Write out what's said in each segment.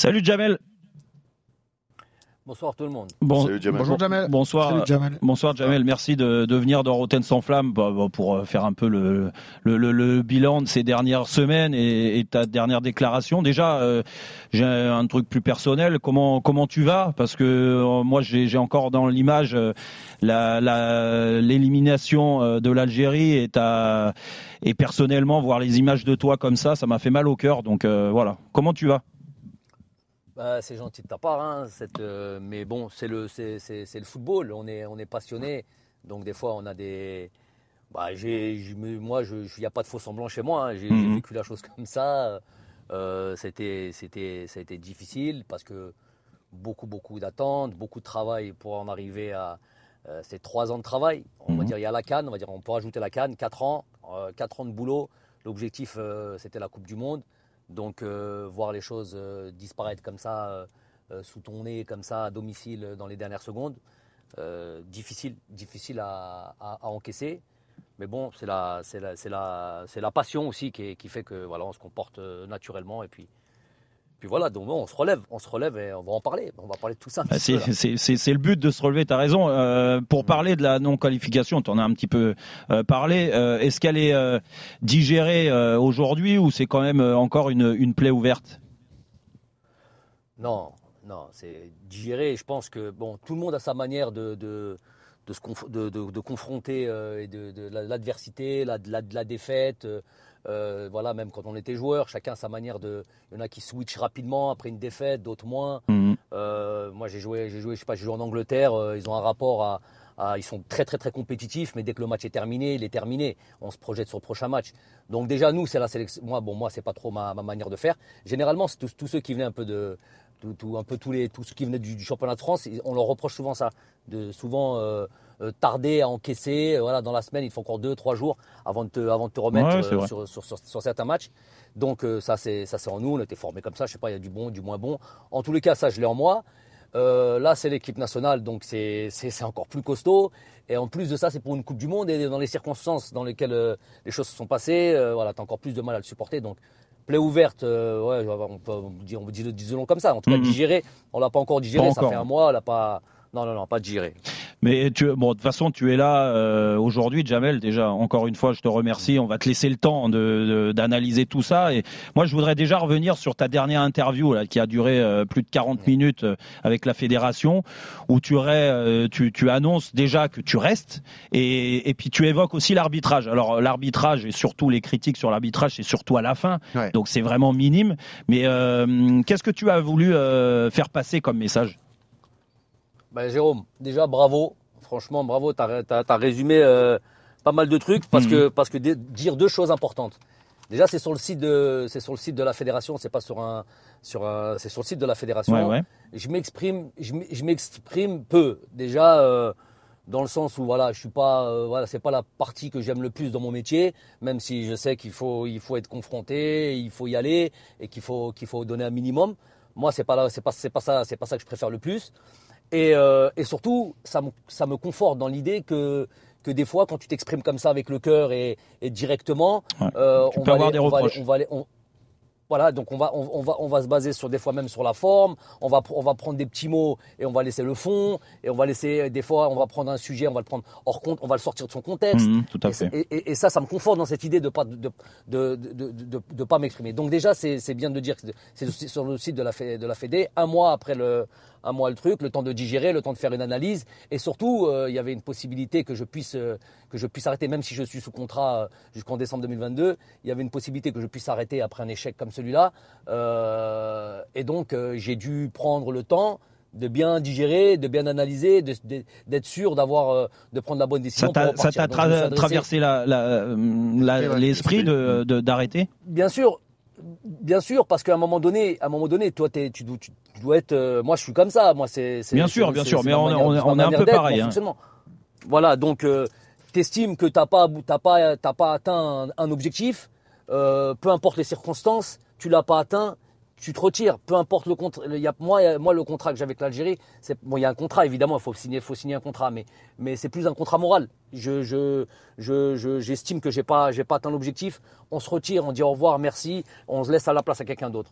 Salut Jamel. Bonsoir tout le monde. Salut, Jamel. Bonjour Jamel. Bonsoir. Salut Jamel. Bonsoir Jamel, merci de, de venir dans Rotten sans flamme bah, bah, pour euh, faire un peu le, le, le- le bilan de ces dernières semaines et, et ta dernière déclaration. Déjà, euh, j'ai un truc plus personnel. Comment comment tu vas? Parce que euh, moi j'ai encore dans l'image euh, la la- l'élimination de l'Algérie et ta et personnellement voir les images de toi comme ça, ça m'a fait mal au cœur. Donc euh, voilà. Comment tu vas? Bah, c'est gentil de ta part, hein, cette, euh, mais bon, c'est le, c'est, football. On est, on est passionné, donc des fois on a des. Bah, j'ai, moi, il n'y a pas de faux semblant chez moi. hein. J'ai, Mhm. vécu la chose comme ça. Euh, c'était, c'était, ça a été difficile parce que beaucoup, beaucoup d'attentes, beaucoup de travail pour en arriver à. euh, c'est trois ans de travail. On va Mhm. dire il y a la canne, on va dire on peut rajouter la canne, quatre ans, euh, quatre ans de boulot. L'objectif c'était la Coupe du Monde. Donc euh, voir les choses euh, disparaître comme ça, euh, sous ton nez, comme ça, à domicile, dans les dernières secondes, difficile, difficile à, encaisser. Mais bon, c'est la, la, la, la passion aussi qui, qui fait que voilà, on se comporte naturellement et puis, puis voilà. Donc on se relève, on se relève et on va en parler. On va parler de tout ça. Bah, C'est le but de se relever, tu as raison. Euh, pour parler de la non-qualification, tu en as un petit peu euh, parlé. Euh, Est-ce qu'elle est digérée aujourd'hui ou c'est quand même encore une, une plaie ouverte? Non, non, c'est digérer. Je pense que bon, tout le monde a sa manière de, de, de, se conf- de, de- de confronter euh, et de, de la- l'adversité, la, la, défaite. euh, euh, voilà, même quand on était joueur, chacun a sa manière de. Il y en a qui switchent rapidement après une défaite, d'autres moins. Mhm. Euh, moi, j'ai joué, j'ai joué, je sais pas, j'ai joué en Angleterre. euh, ils ont un rapport à, à- ils sont très très très compétitifs, mais dès que le match est terminé, il est terminé. On se projette sur le prochain match. Donc déjà, nous, c'est la sélection. Moi, bon, moi, c'est pas trop ma, ma manière de faire. Généralement, c'est tous, tous ceux qui venaient un peu de, tout, tout- un peu tous les, tous ceux qui venaient du, du championnat de France, on leur reproche souvent ça, de souvent tarder à encaisser. Euh, Voilà, dans la semaine, il faut encore deux, trois jours avant de te, avant de te remettre Ouais, euh, sur, sur, sur- sur certains matchs. Donc euh, ça, c'est ça, c'est en nous. On était formés comme ça. Je sais pas, il y a du bon, du moins bon. En tous les cas, ça, je l'ai en moi. Euh, là, c'est l'équipe nationale, donc c'est encore plus costaud. Et en plus de ça, c'est pour une Coupe du Monde et dans les circonstances dans lesquelles euh, les choses se sont passées, euh, voilà, t'as encore plus de mal à le supporter. Donc, plaie ouverte, euh, ouais, on peut on dit, on dit, disons comme ça. En tout cas, Mhm. digéré, on l'a pas encore digéré. Pas ça encore. fait un mois, on l'a pas. Non, non, non, pas digéré. Mais tu, bon, de toute façon, tu es là euh, aujourd'hui, Jamel. Déjà, encore une fois, je te remercie. On va te laisser le temps de- de- d'analyser tout ça. Et moi, je voudrais déjà revenir sur ta dernière interview là, qui a duré euh, plus de 40 minutes euh, avec la fédération, où tu, aurais, euh, tu, tu annonces déjà que tu restes, et, et puis tu évoques aussi l'arbitrage. Alors, l'arbitrage et surtout les critiques sur l'arbitrage, c'est surtout à la fin, Ouais. donc c'est vraiment minime. Mais euh, qu'est-ce que tu as voulu euh, faire passer comme message? Ben, Jérôme, déjà bravo. Franchement, bravo. Tu as, résumé euh, pas mal de trucs parce Mhm. que, parce que di- dire deux choses importantes. Déjà, c'est sur le site de, c'est sur le site de la fédération. C'est pas sur un, sur un, c'est sur le site de la fédération. Ouais, ouais. Je m'exprime, je peu. Déjà, euh, dans le sens où voilà, je suis pas, euh, voilà, c'est pas la partie que j'aime le plus dans mon métier. Même si je sais qu'il faut, il faut être confronté, il faut y aller et qu'il faut, qu'il faut donner un minimum. Moi, c'est pas là, c'est pas, c'est pas ça, c'est pas ça que je préfère le plus. Et, euh, et surtout, ça me, ça me conforte dans l'idée que, que des fois, quand tu t'exprimes comme ça avec le cœur et, et directement, Ouais. euh, on, va aller- on va aller- on va aller- on- voilà, donc on va, on, on va, on va se baser sur des fois même sur la forme. On va, on va prendre des petits mots et on va laisser le fond. Et on va laisser des fois, on va prendre un sujet, on va le prendre hors compte, on va le sortir de son contexte. Mhm, tout à Et, fait. et- ça, ça me conforte dans cette idée de pas de, de, de, de, pas m'exprimer. Donc déjà, c'est bien de dire que c'est sur le site de la, de la Fédé, un mois après le, un mois le truc, le temps de digérer, le temps de faire une analyse, et surtout, euh, il y avait une possibilité que je puisse euh, que je puisse arrêter, même si je suis sous contrat euh, jusqu'en décembre 2022, il y avait une possibilité que je puisse arrêter après un échec comme celui-là, Euh, et donc euh, j'ai dû prendre le temps de bien digérer, de bien analyser, de- de- d'être sûr d'avoir, euh, de prendre la bonne décision. Ça t'a tra- traversé la- la- la- Et ouais, l'esprit de- de- d'arrêter? Bien sûr, bien sûr, parce qu'à un moment donné, à un moment donné, toi, t'es- tu, dois- tu dois être. euh, moi, je suis comme ça. Moi, c'est. Bien sûr, bien sûr, mais ma on- manière- on- est un peu pareil, hein. Voilà, donc euh, t'estimes que t'as pas, t'as pas, t'as pas atteint un, un objectif, euh, peu importe les circonstances, tu l'as pas atteint. Tu te retires, peu importe le contrat. Y a, moi, moi, le contrat que j'ai avec l'Algérie, bon, il y a un contrat évidemment, il faut signer, faut signer un contrat, mais mais c'est plus un contrat moral. Je je je j'estime que j'ai pas pas atteint l'objectif. On se retire, on dit au revoir, merci, on se laisse à la place à quelqu'un d'autre.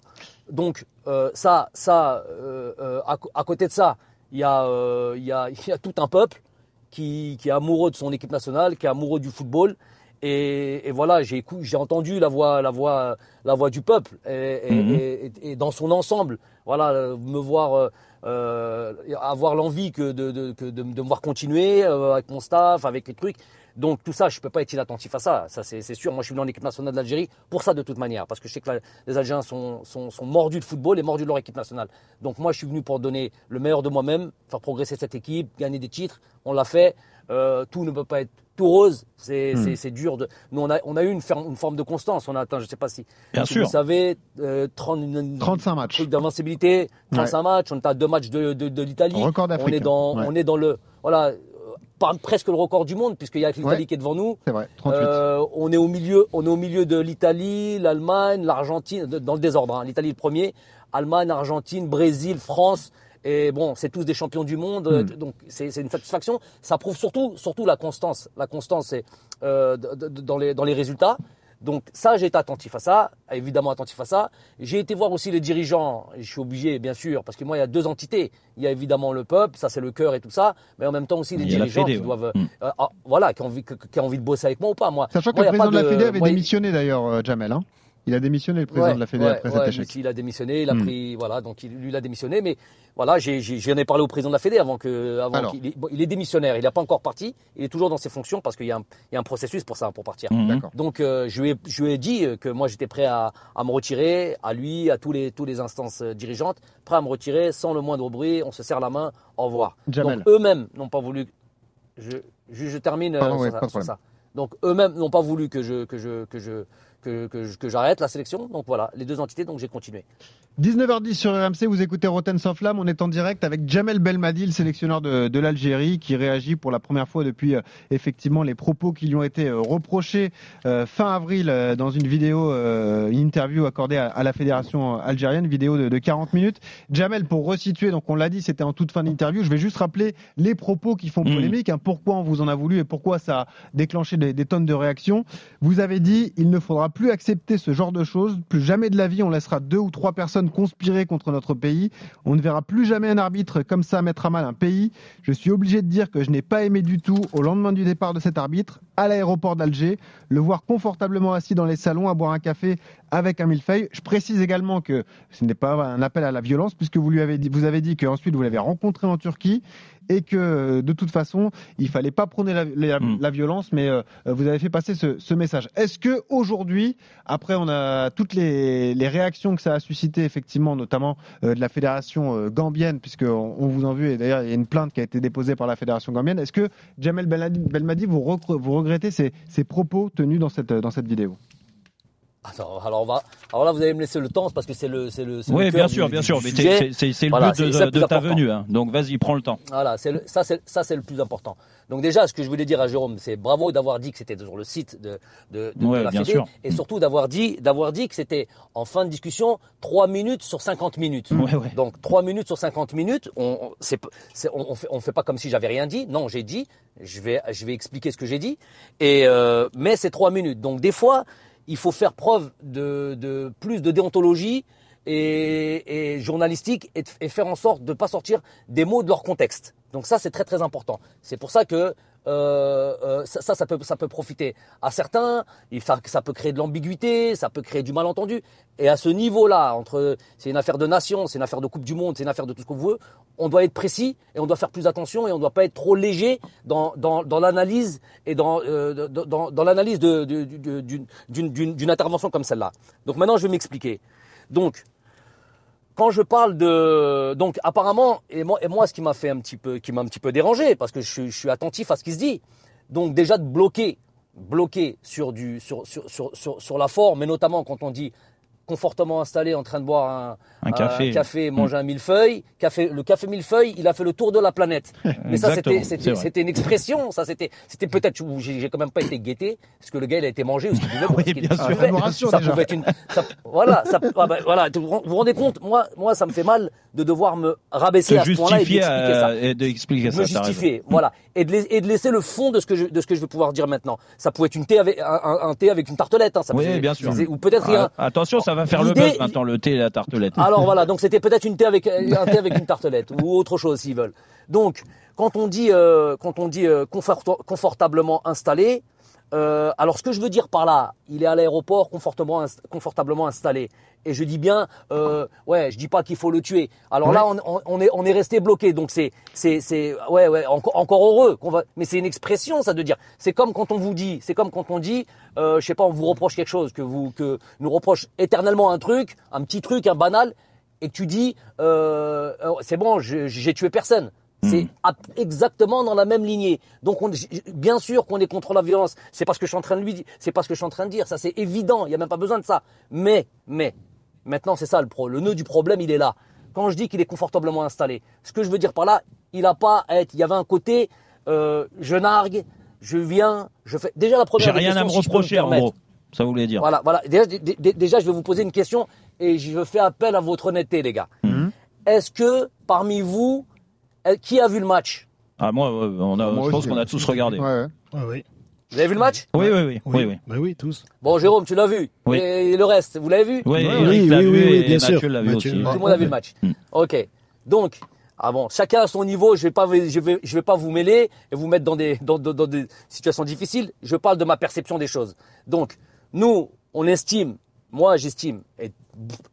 Donc euh, ça ça euh, euh, à, côté de ça, il y a y a y a tout un peuple qui est amoureux de son équipe nationale, qui est amoureux du football et, et, voilà, j'ai entendu la voix, la voix, la voix du peuple et, mhm. et dans son ensemble. Voilà, me voir euh, euh avoir l'envie que de, de, de, de, me voir continuer euh, avec mon staff, avec les trucs. Donc tout ça, je peux pas être inattentif à ça. Ça c'est sûr. Moi, je suis venu en équipe nationale d'Algérie pour ça de toute manière, parce que je sais que les Algériens sont, sont, sont, mordus de football et mordus de leur équipe nationale. Donc moi, je suis venu pour donner le meilleur de moi-même, faire progresser cette équipe, gagner des titres. On l'a fait. Euh, tout ne peut pas être tout rose, c'est hmm. dur. De... Nous, on a, on a eu une, une, forme de constance. On a atteint, je ne sais pas si, Bien sûr. vous savez, euh, 30, 35 matchs. d'invincibilité, 35 matchs. On est à deux matchs de, de, de l'Italie. Record d'Afrique. On est dans, on est dans le, voilà, presque le record du monde puisqu'il y a l'Italie qui est devant nous. C'est vrai, 38. Euh, on est au milieu, on est au milieu de l'Italie, l'Allemagne, l'Argentine, dans le désordre. Hein. L'Italie le premier, Allemagne, Argentine, Brésil, France. Et bon, c'est tous des champions du monde, hmm. donc c'est une satisfaction. Ça prouve surtout, surtout la constance. La constance, c'est euh, dans, les, dans les résultats. Donc ça, j'ai été attentif à ça, évidemment attentif à ça. J'ai été voir aussi les dirigeants, je suis obligé bien sûr, parce que moi il y a deux entités. Il y a évidemment le peuple, ça c'est le cœur et tout ça, mais en même temps aussi les dirigeants qui doivent, hmm. euh, ah, voilà, qui ont, envie, qui ont envie de bosser avec moi ou pas. Moi, Sachant que le président de, la Fédé avait démissionné d'ailleurs, euh, Jamel. Hein il a démissionné le président de la Fédération après cet échec. Il a démissionné, il a hmm. pris, voilà, donc il, lui il a démissionné, mais voilà, j'en ai, parlé au président de la Fédé avant que, avant qu'il, il est démissionnaire, il n'a pas encore parti, il est toujours dans ses fonctions parce qu'il y, a un processus pour ça, pour partir. Hmm. Donc euh, je, lui ai, je lui ai dit que moi j'étais prêt à, à, me retirer, à lui, à tous les, tous les instances euh, dirigeantes, prêt à me retirer sans le moindre bruit, on se serre la main, au revoir. Donc eux-mêmes n'ont pas voulu. Je, je, termine euh, sur, ça. Donc eux-mêmes n'ont pas voulu que je, que je, que je, que, que, j'arrête la sélection. Donc voilà, les deux entités, donc j'ai continué. 19h10 sur RMC, vous écoutez Roten sans flamme. On est en direct avec Jamel Belmadi, le sélectionneur de, de l'Algérie, qui réagit pour la première fois depuis euh, effectivement les propos qui lui ont été euh, reprochés euh, fin avril dans une vidéo, une interview accordée à, la fédération algérienne, vidéo de, de, 40 minutes. Jamel, pour resituer, donc on l'a dit, c'était en toute fin d'interview. Je vais juste rappeler les propos qui font mmh. polémique, hein, pourquoi on vous en a voulu et pourquoi ça a déclenché des, des tonnes de réactions. Vous avez dit, il ne faudra plus accepter ce genre de choses. Plus jamais de la vie, on laissera deux ou trois personnes conspirer contre notre pays. On ne verra plus jamais un arbitre comme ça mettre à mal un pays. Je suis obligé de dire que je n'ai pas aimé du tout, au lendemain du départ de cet arbitre, à l'aéroport d'Alger, le voir confortablement assis dans les salons à boire un café avec un millefeuille. Je précise également que ce n'est pas un appel à la violence, puisque vous lui avez dit, vous avez dit qu'ensuite vous l'avez rencontré en Turquie et que de toute façon, il fallait pas prôner la, hmm. violence, mais euh, vous avez fait passer ce, message. Est-ce que aujourd'hui, après on a toutes les, réactions que ça a suscité effectivement, notamment euh, de la fédération euh, gambienne, puisque on, vous en vu et d'ailleurs il y a une plainte qui a été déposée par la fédération gambienne. Est-ce que Jamel Belmadi, vous, regrettez ces, ces propos tenus dans cette dans cette vidéo? Alors, alors, on va, alors là, vous allez me laisser le temps parce que c'est le, c'est le, oui, le bien sûr, bien sûr, mais c'est, le but de, de ta venue, hein. donc vas-y, prends le temps. Voilà, c'est ça, c'est ça, c'est le plus important. Donc déjà, ce que je voulais dire à Jérôme, c'est bravo d'avoir dit que c'était toujours le site de, de, de, la bien et surtout d'avoir dit, d'avoir dit que c'était en fin de discussion 3 minutes sur 50 minutes. Donc 3 minutes sur 50 minutes, on, c'est, on, fait, on fait pas comme si j'avais rien dit. Non, j'ai dit. Je vais, je vais expliquer ce que j'ai dit. Et euh, mais c'est 3 minutes. Donc des fois il faut faire preuve de, plus de déontologie et, journalistique et, faire en sorte de ne pas sortir des mots de leur contexte. Donc ça, c'est très très important. C'est pour ça que euh, euh, ça, ça, peut, ça peut profiter à certains, ça peut créer de l'ambiguïté, ça peut créer du malentendu. Et à ce niveau-là, entre c'est une affaire de nation, c'est une affaire de Coupe du Monde, c'est une affaire de tout ce qu'on veut, on doit être précis et on doit faire plus attention et on ne doit pas être trop léger dans, dans, l'analyse et dans, euh, dans, dans l'analyse d'une intervention comme celle-là. Donc maintenant, je vais m'expliquer. Donc, quand je parle de donc apparemment et moi ce qui m'a fait un petit peu qui m'a un petit peu dérangé parce que je, suis attentif à ce qui se dit. Donc déjà de bloquer bloquer sur du sur, sur la forme mais notamment quand on dit confortablement installé en train de boire un, Un café. café manger un millefeuille. Café, le café millefeuille, il a fait le tour de la planète. Mais ça, c'était, une expression. Ça, c'était, c'était peut-être. J'ai j'ai quand même pas été guetté, parce que le gars, il a été mangé ou ce. Oui, bien sûr. Ça me rassure Ça déjà. pouvait être une. ça- voilà, ça, ah ben, voilà. Vous vous rendez compte Moi, moi, ça me fait mal de devoir me rabaisser Se à ce point-là et justifier d'expliquer ça euh, et d'expliquer ça. me justifier, voilà, et de, lais- et de laisser le fond de ce que je, de ce que je vais pouvoir dire maintenant. Ça pouvait être une thé avec un, thé avec une tartelette, hein, ça Oui, bien sûr. ou peut-être rien. Ah, attention, ça va faire le buzz maintenant, le thé et la tartelette. Alors voilà, donc c'était peut-être une thé avec un thé avec une tartelette ou autre chose s'ils veulent. Donc quand on dit euh, quand on dit euh, confort- confortablement installé, euh, alors ce que je veux dire par là, il est à l'aéroport confortablement inst- confortablement installé. Et je dis bien, euh, ouais, je dis pas qu'il faut le tuer. Alors là, on, est on est resté bloqué. Donc c'est c'est c'est ouais ouais encore encore heureux qu'on va. Mais c'est une expression ça de dire. C'est comme quand on vous dit, c'est comme quand on dit, euh, je sais pas, on vous reproche quelque chose, que vous que nous reproche éternellement un truc, un petit truc, un banal, et que tu dis, euh, euh, c'est bon, j'ai tué personne. C'est ap- exactement dans la même lignée. Donc, on, bien sûr qu'on est contre la violence. C'est pas ce que je suis en train de lui dire. C'est pas ce que je suis en train de dire. Ça, c'est évident. Il y a même pas besoin de ça. Mais, mais, maintenant, c'est ça le pro. Le nœud du problème, il est là. Quand je dis qu'il est confortablement installé, ce que je veux dire par là, il a pas à être. Il y avait un côté, euh, je nargue, je viens, je fais. Déjà la première. J'ai rien à me questions, si reprocher, en gros. Ça voulait dire. Voilà, voilà. Déjà, dé- dé- déjà, je vais vous poser une question et je fais appel à votre honnêteté, les gars. Mhm. Est-ce que parmi vous, qui a vu le match? Ah, moi, ouais, on a, Moi je pense qu'on a ouais. tous regardé. Ouais, ouais. Ah oui. Vous avez vu le match? Oui, oui, oui. oui, oui. Bah oui, tous. Bon, Jérôme, tu l'as vu. Oui. Et le reste, vous l'avez vu? Oui, Oui, l'a oui, vu oui, oui, et bien Mathieu sûr. l'a vu Mathieu. aussi. Tout le monde a vu le match. Mm. Ok. Donc, ah bon, chacun à son niveau. Je vais pas, je vais, je vais pas vous mêler et vous mettre dans des, dans, dans- dans des situations difficiles. Je parle de ma perception des choses. Donc, nous, on estime, moi, j'estime, et,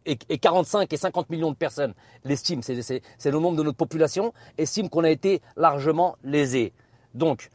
et, et 45 et 50 millions de personnes l'estiment, c'est, le nombre de notre population, estime qu'on a été largement lésé. Donc,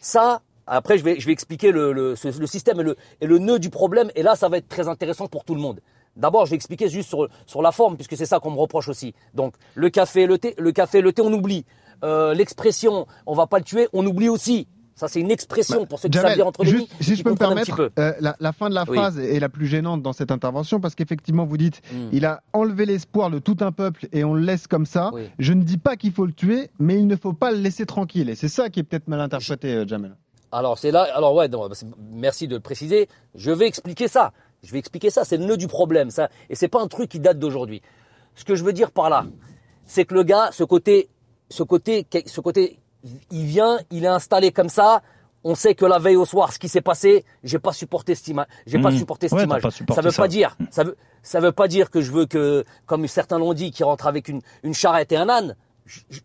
ça, après, je vais, expliquer le, système et le, nœud du problème. Et là, ça va être très intéressant pour tout le monde. D'abord, je vais expliquer juste sur, sur la forme, puisque c'est ça qu'on me reproche aussi. Donc, le café, le thé, le café, le thé, on oublie. Euh, l'expression, on va pas le tuer, on oublie aussi. Ça, c'est une expression pour ceux qui savent lire entre les juste, si je peux me permettre, euh, la, la fin de la Oui. phrase est la plus gênante dans cette intervention parce qu'effectivement, vous dites, Mm. il a enlevé l'espoir de tout un peuple et on le laisse comme ça. Oui. Je ne dis pas qu'il faut le tuer, mais il ne faut pas le laisser tranquille. Et c'est ça qui est peut-être mal interprété, euh, Jamel. Alors c'est là, alors ouais, non, bah, merci de le préciser. Je vais expliquer ça. Je vais expliquer ça. C'est le nœud du problème, ça. Et c'est pas un truc qui date d'aujourd'hui. Ce que je veux dire par là, c'est que le gars, ce côté, ce côté, ce côté, il vient, il est installé comme ça. On sait que la veille au soir, ce qui s'est passé, j'ai pas supporté cette image. J'ai pas Mmh. supporté cette Ouais, image. supporté ça veut ça. pas dire, ça veut, ça veut pas dire que je veux que, comme certains l'ont dit, qu'il rentre avec une, une charrette et un âne.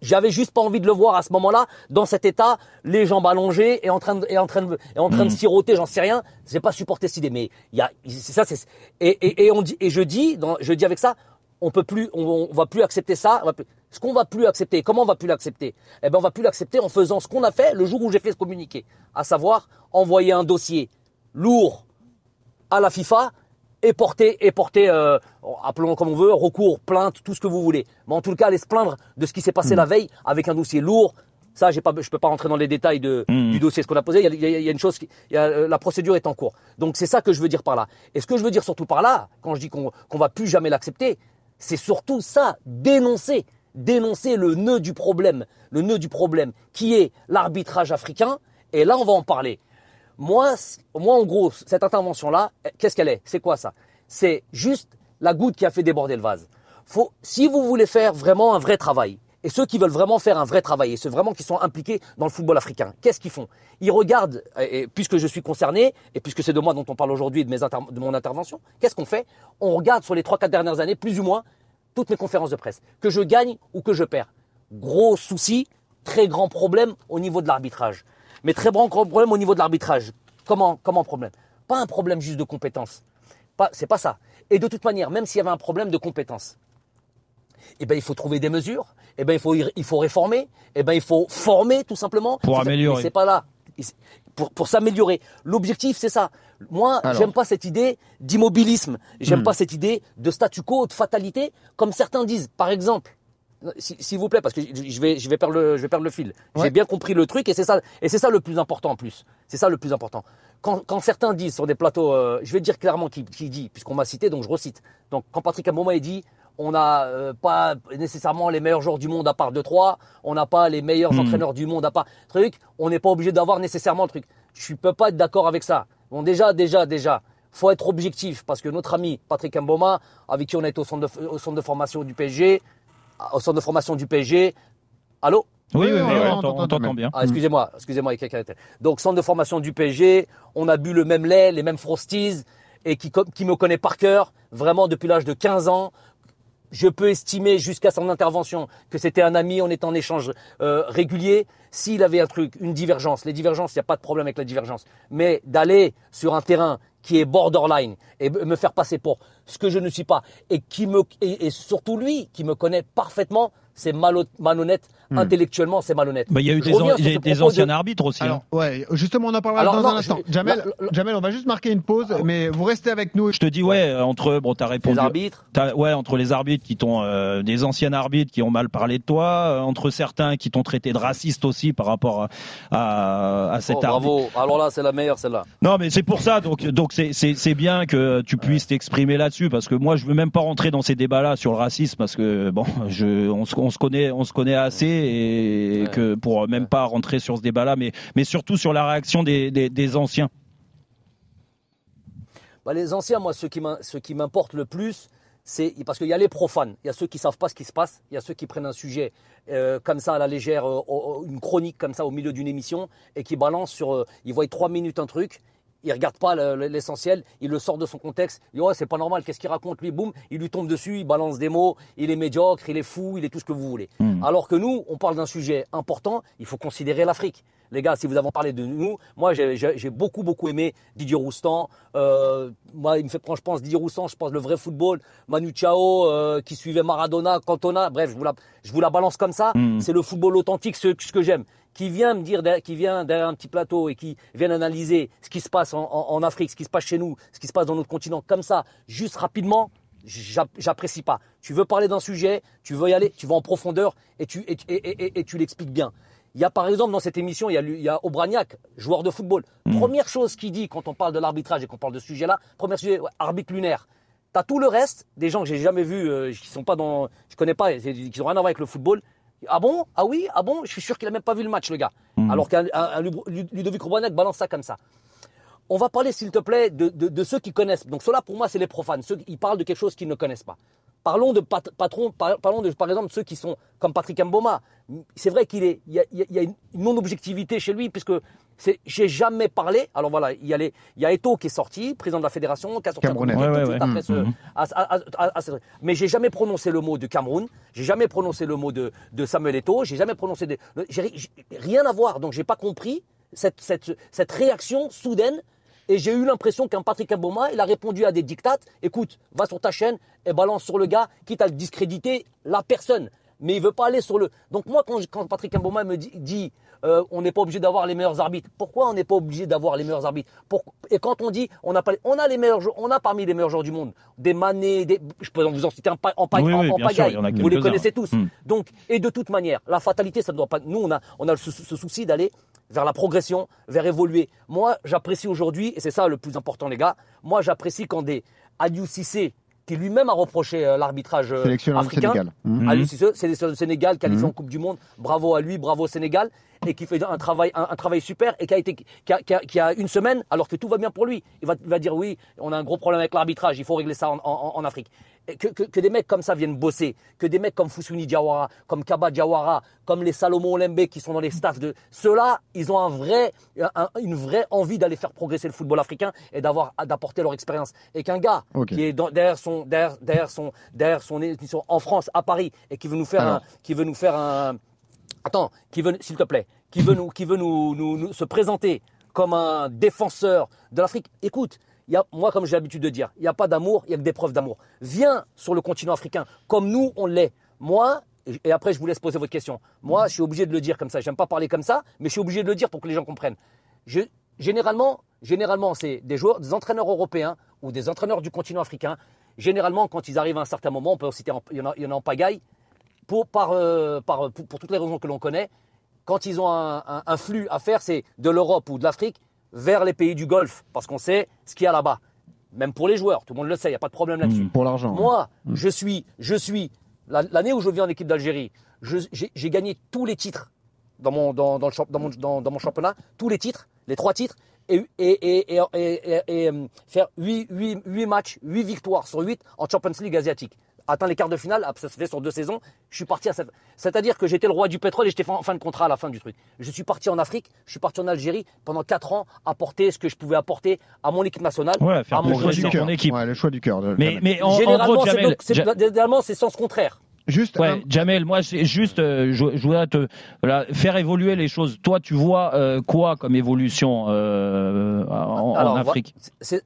J'avais juste pas envie de le voir à ce moment-là, dans cet état, les jambes allongées et en train de, et en train de, et en train de Mm. siroter, j'en sais rien. J'ai pas supporté cette idée, mais il y a, c'est ça, c'est, et, et, et on dit, et je dis, dans, je dis avec ça, on peut plus, on, on va plus accepter ça. on va plus- ce qu'on va plus accepter, comment on va plus l'accepter? Eh ben, on va plus l'accepter en faisant ce qu'on a fait le jour où j'ai fait ce communiqué, à savoir envoyer un dossier lourd à la FIFA et porter, et porter euh, appelons comme on veut, recours, plainte, tout ce que vous voulez. Mais en tout cas, aller se plaindre de ce qui s'est passé la veille avec un dossier lourd. Ça, j'ai pas, je peux pas rentrer dans les détails de, Mhm. du dossier, ce qu'on a posé. Il y a, il y une chose, qui- il y a, euh, la procédure est en cours. Donc c'est ça que je veux dire par là. Et ce que je veux dire surtout par là, quand je dis qu'on qu'on va plus jamais l'accepter, c'est surtout ça, dénoncer, dénoncer le nœud du problème, le nœud du problème, qui est l'arbitrage africain. Et là, on va en parler. Moi, moi, en gros, cette intervention-là, eh, qu'est-ce qu'elle est? C'est quoi ça? C'est juste la goutte qui a fait déborder le vase. Faut, si vous voulez faire vraiment un vrai travail, et ceux qui veulent vraiment faire un vrai travail, et ceux vraiment qui sont impliqués dans le football africain, qu'est-ce qu'ils font? Ils regardent, et, puisque je suis concerné, et puisque c'est de moi dont on parle aujourd'hui, de, mes de mon intervention, qu'est-ce qu'on fait? On regarde sur les 3-4 dernières années, plus ou moins, toutes mes conférences de presse, que je gagne ou que je perds. Gros souci, très grand problème au niveau de l'arbitrage. Mais très grand problème au niveau de l'arbitrage. Comment, comment problème? Pas un problème juste de compétence. Pas, c'est pas ça. Et de toute manière, même s'il y avait un problème de compétence, eh ben, il faut trouver des mesures. Eh ben, il faut, il faut réformer. Eh ben, il faut former, tout simplement. Pour améliorer. mais C'est pas là. Pour, pour s'améliorer. L'objectif, c'est ça. Moi, j'aime pas cette idée d'immobilisme. J'aime Hmm. pas cette idée de statu quo, de fatalité, comme certains disent. Par exemple, si- s'il vous plaît, parce que je vais, je vais perdre le, je vais perdre le fil. Ouais. J'ai bien compris le truc et c'est ça, et c'est ça le plus important en plus. C'est ça le plus important. Quand, quand certains disent sur des plateaux, euh, je vais dire clairement qui, qui dit, puisqu'on m'a cité, donc je recite. Donc quand Patrick il dit, on n'a euh, pas nécessairement les meilleurs joueurs du monde à part 2-3, on n'a pas les meilleurs Hmm. entraîneurs du monde à part truc, on n'est pas obligé d'avoir nécessairement le truc. Je ne peux pas être d'accord avec ça. Bon déjà, déjà, déjà, faut être objectif parce que notre ami Patrick Mboma, avec qui on est au centre de, au centre de formation du PSG, au centre de formation du PSG, allô? Oui, oui, on on t'entend bien. ah, excusez-moi, excusez-moi, il y a quelqu'un à l'intérieur. Donc, centre de formation du PSG, on a bu le même lait, les mêmes frosties, et qui me connaît par cœur, vraiment depuis l'âge de 15 ans. Je peux estimer jusqu'à son intervention que c'était un ami, on est en échange euh, régulier. S'il avait un truc, une divergence, les divergences, il n'y a pas de problème avec la divergence. Mais d'aller sur un terrain qui est borderline et me faire passer pour ce que je ne suis pas et qui me et surtout lui qui me connaît parfaitement, c'est malhonnête intellectuellement, c'est malhonnête. Bah, il y a eu des, an- anciens de- arbitres aussi. Alors, hein. ouais, justement, on en parlera Alors, dans non, un instant. je- Jamel, Jamel, on va juste marquer une pause, mais vous restez avec nous. Je te dis, ouais, entre, bon, t'as répondu. les arbitres. Ouais, entre les arbitres qui t'ont, euh, des anciens arbitres qui ont mal parlé de toi, euh, entre certains qui t'ont traité de raciste aussi par rapport à, à, à cet Oh, arbitre. bravo. Alors là, c'est la meilleure, celle-là. Non, mais c'est pour ça. Donc, donc c'est bien que tu puisses t'exprimer là-dessus, parce que moi, je veux même pas rentrer dans ces débats-là sur le racisme, parce que bon, je, on, se, on se connaît, on se connaît assez, et Ouais. que pour même pas rentrer sur ce débat-là, mais mais surtout sur la réaction des des, des anciens. Bah, les anciens, moi, ce qui m'importe le plus, c'est parce qu'il y a les profanes, il y a ceux qui savent pas ce qui se passe, il y a ceux qui prennent un sujet euh, comme ça à la légère, euh, une chronique comme ça au milieu d'une émission et qui balancent sur, euh, ils voient trois minutes un truc. Il regarde pas le- le- l'essentiel, il le sort de son contexte. Il dit ouais c'est pas normal, qu'est-ce qu'il raconte lui Boum, il lui tombe dessus, il balance des mots, il est médiocre, il est fou, il est tout ce que vous voulez. Alors que nous, on parle d'un sujet important, il faut considérer l'Afrique. Les gars, si vous avez parlé de nous, moi j'ai- beaucoup beaucoup aimé Didier Roustan. Euh, moi, il me fait quand je pense Didier Roustan, je pense le vrai football. Manu Chao euh, qui suivait Maradona, Cantona. Bref, je vous la, je vous la balance comme ça. C'est le football authentique, ce, ce que j'aime. Qui vient me dire, qui vient derrière un petit plateau et qui vient analyser ce qui se passe en, en- en Afrique, ce qui se passe chez nous, ce qui se passe dans notre continent, comme ça, juste rapidement. j'app- J'apprécie pas. Tu veux parler d'un sujet, tu veux y aller, tu vas en profondeur et tu, et, et- et- et- et tu l'expliques bien. Il y a par exemple dans cette émission, il y a, il y a Aubragnac, joueur de football. Première chose qu'il dit quand on parle de l'arbitrage et qu'on parle de ce sujet-là, premier sujet, ouais, arbitre lunaire. T'as tout le reste, des gens que j'ai jamais vus, euh, qui sont pas dans, je connais pas, qui ont rien à voir avec le football. Ah bon? Ah oui? Ah bon? Je suis sûr qu'il a même pas vu le match, le gars. Alors qu'un Ludovic Aubragnac balance ça comme ça. On va parler, s'il te plaît, de, de- de ceux qui connaissent. Donc, ceux-là, pour moi, c'est les profanes. Ceux qui parlent de quelque chose qu'ils ne connaissent pas. Parlons de pat- patrons, par- parlons de, par exemple, de ceux qui sont comme Patrick Mboma. C'est vrai qu'il est, il y a, il y une non-objectivité chez lui, puisque c'est, j'ai jamais parlé. Alors voilà, il y a les, il y a Eto qui est sorti, président de la fédération, qui a sorti Camerounais. mais j'ai jamais prononcé le mot de Cameroun, j'ai jamais prononcé le mot de, de Samuel Eto'o, j'ai jamais prononcé de, j'ai ri- j'ai rien à voir, donc j'ai pas compris cette, cette, cette réaction soudaine. Et j'ai eu l'impression qu'un Patrick Mboma, il a répondu à des dictates. Écoute, va sur ta chaîne et balance sur le gars, quitte à le discréditer la personne. Mais il veut pas aller sur le. Donc moi, quand, quand Patrick Mboma me dit, dit, euh, on n'est pas obligé d'avoir les meilleurs arbitres. Pourquoi on n'est pas obligé d'avoir les meilleurs arbitres? Pour- Et quand on dit, on a pas, on a les meilleurs, on a parmi les meilleurs joueurs du monde, des Mané, des, je peux vous en citer un pa- en, pa- Oui, en- oui, en bien sûr, pagaille. en vous les connaissez tous. Hmm. Donc, et de toute manière, la fatalité, ça ne doit pas. Nous, on a, on a ce, ce souci d'aller vers la progression, vers évoluer. Moi, j'apprécie aujourd'hui, et c'est ça le plus important, les gars. Moi, j'apprécie quand des Aliou Cissé, qui lui-même a reproché euh, l'arbitrage euh, africain, Sénégal. Mhm. Aliou Cissé, c'est le Sénégal qualifié en Coupe du Monde. Bravo à lui, bravo au Sénégal, et qui fait un travail, un, un travail super, et qui a été, qui a, qui a- qui a une semaine, alors que tout va bien pour lui. Il va, il va dire oui, on a un gros problème avec l'arbitrage, il faut régler ça en, en- en Afrique. Que, que- que des mecs comme ça viennent bosser, que des mecs comme Fousouni Diawara, comme Kaba Diawara, comme les Salomon Olembe qui sont dans les staffs de ceux-là, ils ont un vrai, un- une vraie envie d'aller faire progresser le football africain et d'avoir, d'apporter leur expérience. Et qu'un gars qui est dans- derrière son, derrière, derrière son, derrière son émission en France, à Paris, et qui veut nous faire Alors. un, qui veut nous faire un, attends, qui veut, s'il te plaît, qui veut nous, qui veut nous, nous- nous- se présenter comme un défenseur de l'Afrique. Écoute, moi, comme j'ai l'habitude de dire, il n'y a pas d'amour, il y a que des preuves d'amour. Viens sur le continent africain, comme nous, on l'est. Moi, et après, je vous laisse poser votre question. Moi, je suis obligé de le dire comme ça. J'aime pas parler comme ça, mais je suis obligé de le dire pour que les gens comprennent. Généralement, c'est des joueurs, des entraîneurs européens ou des entraîneurs du continent africain. Généralement, quand ils arrivent à un certain moment, on peut citer, il y en y en a en pagaille, euh, pour, toutes les raisons que l'on connaît, quand ils ont un flux à faire, c'est de l'Europe ou de l'Afrique vers les pays du Golfe, parce qu'on sait ce qu'il y a là-bas. Même pour les joueurs, tout le monde le sait, il n'y a pas de problème là-dessus. Mmh, pour l'argent. Moi, je suis, je suis, la- l'année où je viens en équipe d'Algérie, j'ai gagné tous les titres dans mon, dans, dans le dans mon, dans, mon championnat, tous les titres, les trois titres, et, et, et, et, et- et- et, euh, faire 8, matchs, 8 victoires sur 8 en Champions League asiatique. Atteindre les quarts de finale, ah, ça se fait sur deux saisons, je suis parti à cette... C'est-à-dire que j'étais le roi du pétrole et j'étais en fin de contrat à la fin du truc. Je suis parti en Afrique, je suis parti en Algérie pendant 4 ans, apporter ce que je pouvais apporter à mon équipe nationale, Ouais, faire à le mon choix du cœur. équipe. Ouais, le choix du cœur. de- Mais, en, en Généralement, gros, c'est Jamel, donc- c'est- Ja- généralement, c'est sens contraire. Juste Ouais, un- Jamel, moi, c'est juste, euh, je, je voudrais te voilà, faire évoluer les choses. Toi, tu vois euh, quoi comme évolution euh, en, Afrique? c'est-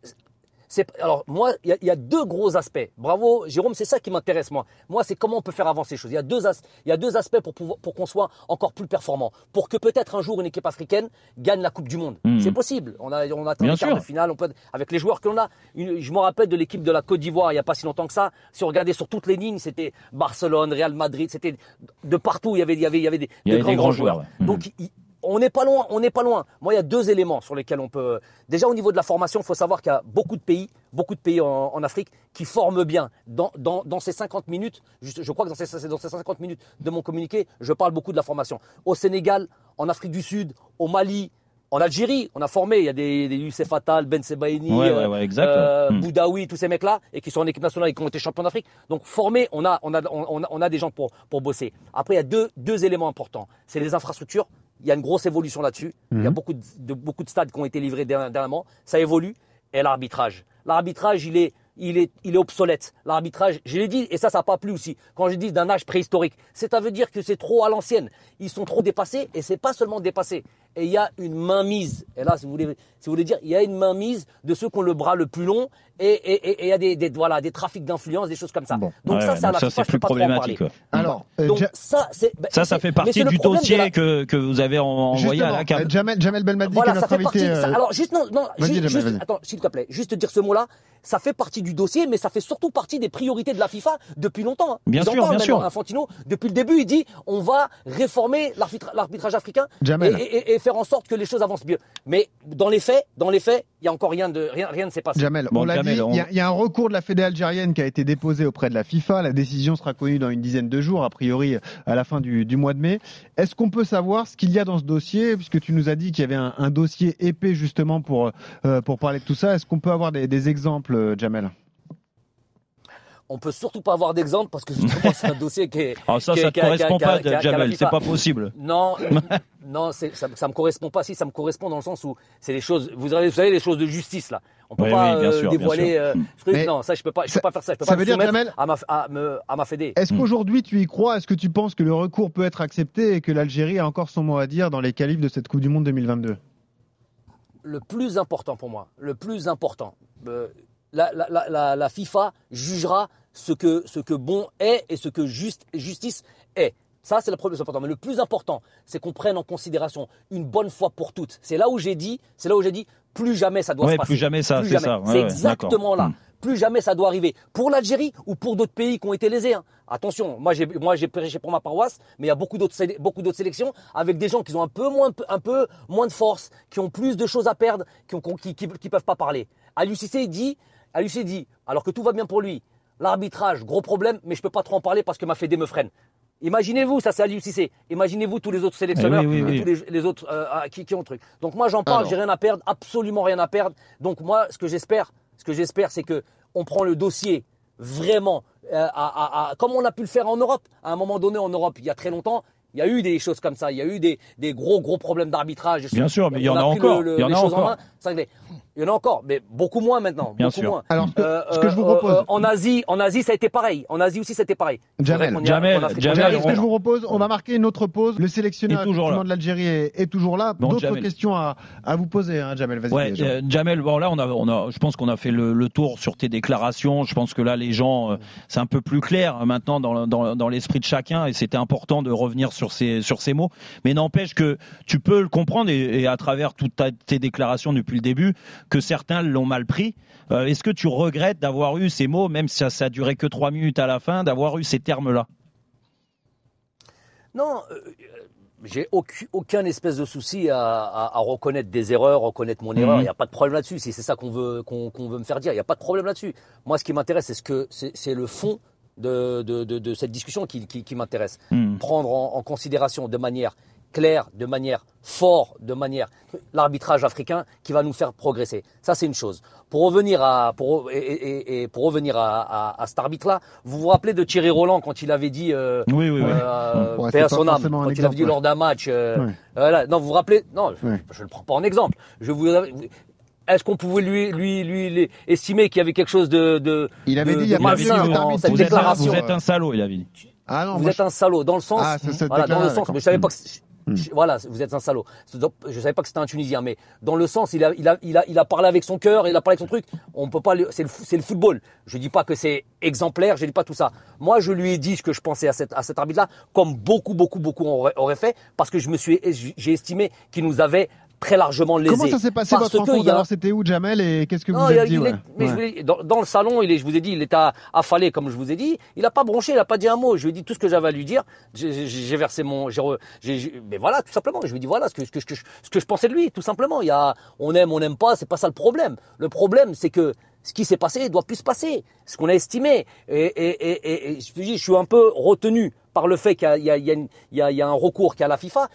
alors moi, il y, a- il y a deux gros aspects. Bravo, Jérôme, c'est ça qui m'intéresse moi. Moi, c'est comment on peut faire avancer les choses. Il y a deux, as- il y a deux aspects pour, pouvoir- pour qu'on soit encore plus performant, pour que peut-être un jour une équipe africaine gagne la Coupe du Monde. Mhm. C'est possible. On a, on atteint Bien les quarts sûr. de finale. On peut, avec les joueurs que l'on a. Une- je me rappelle de l'équipe de la Côte d'Ivoire il y a pas si longtemps que ça. Si on regardait sur toutes les lignes, c'était Barcelone, Real Madrid, c'était de partout. Il y avait, il y avait, il y avait des, Il y de avait des grands, grands joueurs. joueurs, ouais. Donc il- on n'est pas loin, on n'est pas loin. Moi, il y a deux éléments sur lesquels on peut. Déjà, au niveau de la formation, il faut savoir qu'il y a beaucoup de pays, beaucoup de pays en, en Afrique qui forment bien. Dans, dans, dans ces 50 minutes, je, je crois que dans ces, dans ces 50 minutes de mon communiqué, je parle beaucoup de la formation. Au Sénégal, en Afrique du Sud, au Mali, en Algérie, on a formé. Il y a des, des Youssef Attal, Ben Sebaini, Ouais, ouais, ouais, exact, euh, ouais. Hmm. Boudaoui, tous ces mecs-là, et qui sont en équipe nationale et qui ont été champions d'Afrique. Donc formés, on a, on a, on a, on a des gens pour, pour bosser. Après, il y a deux, deux éléments importants. C'est les infrastructures. Il y a une grosse évolution là-dessus. Il y a beaucoup de, de- beaucoup de stades qui ont été livrés derni- dernièrement. Ça évolue. Et l'arbitrage. L'arbitrage, il est, il est, il est obsolète. L'arbitrage, je l'ai dit, et ça, ça n'a pas plu aussi. Quand je dis d'un âge préhistorique, c'est à veut dire que c'est trop à l'ancienne. Ils sont trop dépassés, et c'est pas seulement dépassé. Et il y a une mainmise. Et là, si vous voulez, si vous voulez dire, il y a une mainmise de ceux qui ont le bras le plus long, et, et, et- et il y a des, des, voilà, des trafics d'influence, des choses comme ça. Bon. Donc Ouais, ça, ouais, c'est à donc la ça, FIFA, c'est plus en problématique. Alors, euh, Donc Ja- ça, c'est ben, Ça, ça fait partie du dossier la- que, que vous avez en- envoyé à la CAF. euh, Jamel, Jamel Belmadi, qui est Voilà, notre ça fait invité. partie. ça- euh, alors, juste, non, non, juste, Jamel, juste- attends, s'il te plaît, juste te dire ce mot-là. Ça fait partie du dossier, mais ça fait surtout partie des priorités de la FIFA depuis longtemps. hein. Bien Ils en sûr, parlent bien sûr. Infantino, depuis le début, il dit on va réformer l'arbitrage africain Jamel. et- et- et faire en sorte que les choses avancent mieux. Mais dans les faits, dans les faits, il y a encore rien de rien, rien ne s'est passé. Jamel, Bon, on l'a dit, on- il y, a- il y a un recours de la Fédé algérienne qui a été déposé auprès de la FIFA. La décision sera connue dans une dizaine de jours, a priori à la fin du, du mois de mai. Est-ce qu'on peut savoir ce qu'il y a dans ce dossier, puisque tu nous as dit qu'il y avait un, un dossier épais justement pour, euh, pour parler de tout ça. Est-ce qu'on peut avoir des, des exemples, euh, Jamel? On peut surtout pas avoir d'exemple parce que justement c'est un dossier qui est. Alors ça, qui est- ça ne correspond qui pas, qui Jamel, c'est pas possible. Non, ça, ça me correspond pas. Si ça me correspond dans le sens où c'est les choses. Vous avez, vous savez les choses de justice là. On peut Oui, pas oui, bien euh, bien dévoiler. sûr. euh, truc. Non, ça je peux pas. Je ça- peux pas faire ça. Je peux ça pas veut me dire, Jamel- à ma à, me- à ma fédé. Est-ce Hmm. qu'aujourd'hui tu y crois? Est-ce que tu penses que le recours peut être accepté et que l'Algérie a encore son mot à dire dans les qualifs de cette Coupe du Monde 2022 Le plus important pour moi, le plus important, euh, la, la- la- la- la FIFA jugera ce que ce que bon est et ce que juste justice est. Ça, c'est le premier important. Mais le plus important, c'est qu'on prenne en considération une bonne fois pour toutes. C'est là où j'ai dit, c'est là où j'ai dit, plus jamais ça doit Ouais, se passer. plus jamais ça, Plus c'est ça. Ouais, c'est ouais, exactement là. Hmm. Plus jamais ça doit arriver. Pour l'Algérie ou pour d'autres pays qui ont été lésés. hein. Attention, moi j'ai moi j'ai prêché pour ma paroisse, mais il y a beaucoup d'autres beaucoup d'autres sélections avec des gens qui ont un peu moins un peu moins de force, qui ont plus de choses à perdre, qui ont qui, qui, qui peuvent pas parler. Aliou Cissé dit, Aliou Cissé dit, alors que tout va bien pour lui, l'arbitrage gros problème, mais je peux pas trop en parler parce que ma fédé me freine. Imaginez-vous, ça c'est Aliou Cissé. Imaginez-vous tous les autres sélectionneurs Eh oui, oui, et oui. tous les, les autres euh, qui, qui ont le truc. Donc moi j'en parle, j'ai rien à perdre, absolument rien à perdre. Donc moi ce que j'espère, ce que j'espère c'est que on prend le dossier vraiment euh, à, à- à- comme on a pu le faire en Europe. À un moment donné en Europe, il y a très longtemps, il y a eu des choses comme ça, il y a eu des, des gros gros problèmes d'arbitrage. Bien sûr, mais il y en a encore, il y en a encore. Il y en a encore, mais beaucoup moins maintenant. Bien beaucoup sûr. moins. Alors, ce que- Euh, ce que je vous euh, propose- euh, en Asie, en Asie, ça a été pareil. En Asie aussi, c'était pareil. Jamel, a- Jamel, Jamel, ce que je vous propose, on va marquer une autre pause. Le sélectionneur de l'Algérie est, est toujours là. Bon, D'autres questions à, à vous poser, hein, Jamel. Vas-y. Ouais, Jamel. euh, Jamel, bon là on a, on a, je pense qu'on a fait le, le tour sur tes déclarations. Je pense que là les gens, euh, c'est un peu plus clair euh, maintenant dans, dans, dans l'esprit de chacun et c'était important de revenir sur ces sur ces mots. Mais n'empêche que tu peux le comprendre et, et à travers toutes ta- tes déclarations depuis le début que certains l'ont mal pris. Euh, Est-ce que tu regrettes d'avoir eu ces mots, même si ça, ça a duré que trois minutes à la fin, d'avoir eu ces termes-là? Non, euh, j'ai aucun, aucun espèce de souci à, à, à reconnaître des erreurs, reconnaître mon erreur. Il Mhm. n'y a pas de problème là-dessus. Si c'est ça qu'on veut, qu'on veut me faire dire, il n'y a pas de problème là-dessus. Moi, ce qui m'intéresse, c'est ce que c'est le fond de, de, de, de cette discussion qui, qui, qui m'intéresse. Hmm. Prendre en, en considération de manière claire, de manière forte, de manière l'arbitrage africain qui va nous faire progresser. Ça, c'est une chose. Pour revenir à pour et, et- et pour revenir à, à, à cet arbitre-là, vous vous rappelez de Thierry Roland quand il avait dit euh, Oui, oui, oui. euh, Ouais, à son âme, quand il avait dit ouais. lors d'un match. euh, Ouais. Non, vous vous rappelez? Non, je, Ouais. je le prends pas en exemple. Je vous. Est-ce qu'on pouvait lui, lui, lui, lui estimer qu'il y avait quelque chose de, de Il avait de- dit il y a de pas Il avait malsain dit, malsain cet vous, dans arbitre, cette vous êtes un, déclaration? vous êtes un salaud, il avait dit. Ah non, vous moi, êtes un salaud dans le sens. Ah, voilà, dans le déclaration, sens. Mais je savais pas que. je- Voilà, vous êtes un salaud. Je savais pas que c'était un Tunisien, mais dans le sens, il a, il a, il a, il a parlé avec son cœur, il a parlé avec son truc. On peut pas. C'est le, c'est le football. Je dis pas que c'est exemplaire, je dis pas tout ça. Moi, je lui ai dit ce que je pensais à, cette, à cet arbitre-là, comme beaucoup, beaucoup, beaucoup auraient, auraient fait, parce que je me suis, j'ai estimé qu'il nous avait très largement lésé. Comment ça s'est passé Parce votre rencontre a- Alors c'était où Jamel et qu'est-ce que vous avez dit est- ouais. je vous dans, dans le salon, il est, je vous ai dit, il était affalé, comme je vous ai dit. Il a pas bronché, il a pas dit un mot. Je lui ai dit tout ce que j'avais à lui dire. J'ai- versé mon, mais voilà, tout simplement. Je lui ai dit voilà ce que, ce que, ce que, je- ce que je pensais de lui, tout simplement. Il y a, on aime, on n'aime pas, c'est pas ça le problème. Le problème, c'est que ce qui s'est passé doit plus se passer. Ce qu'on a estimé. Et, et, et, et- dis, je suis un peu retenu par le fait qu'il y a, y, a, y, a a, y a un recours qui est à la FIFA.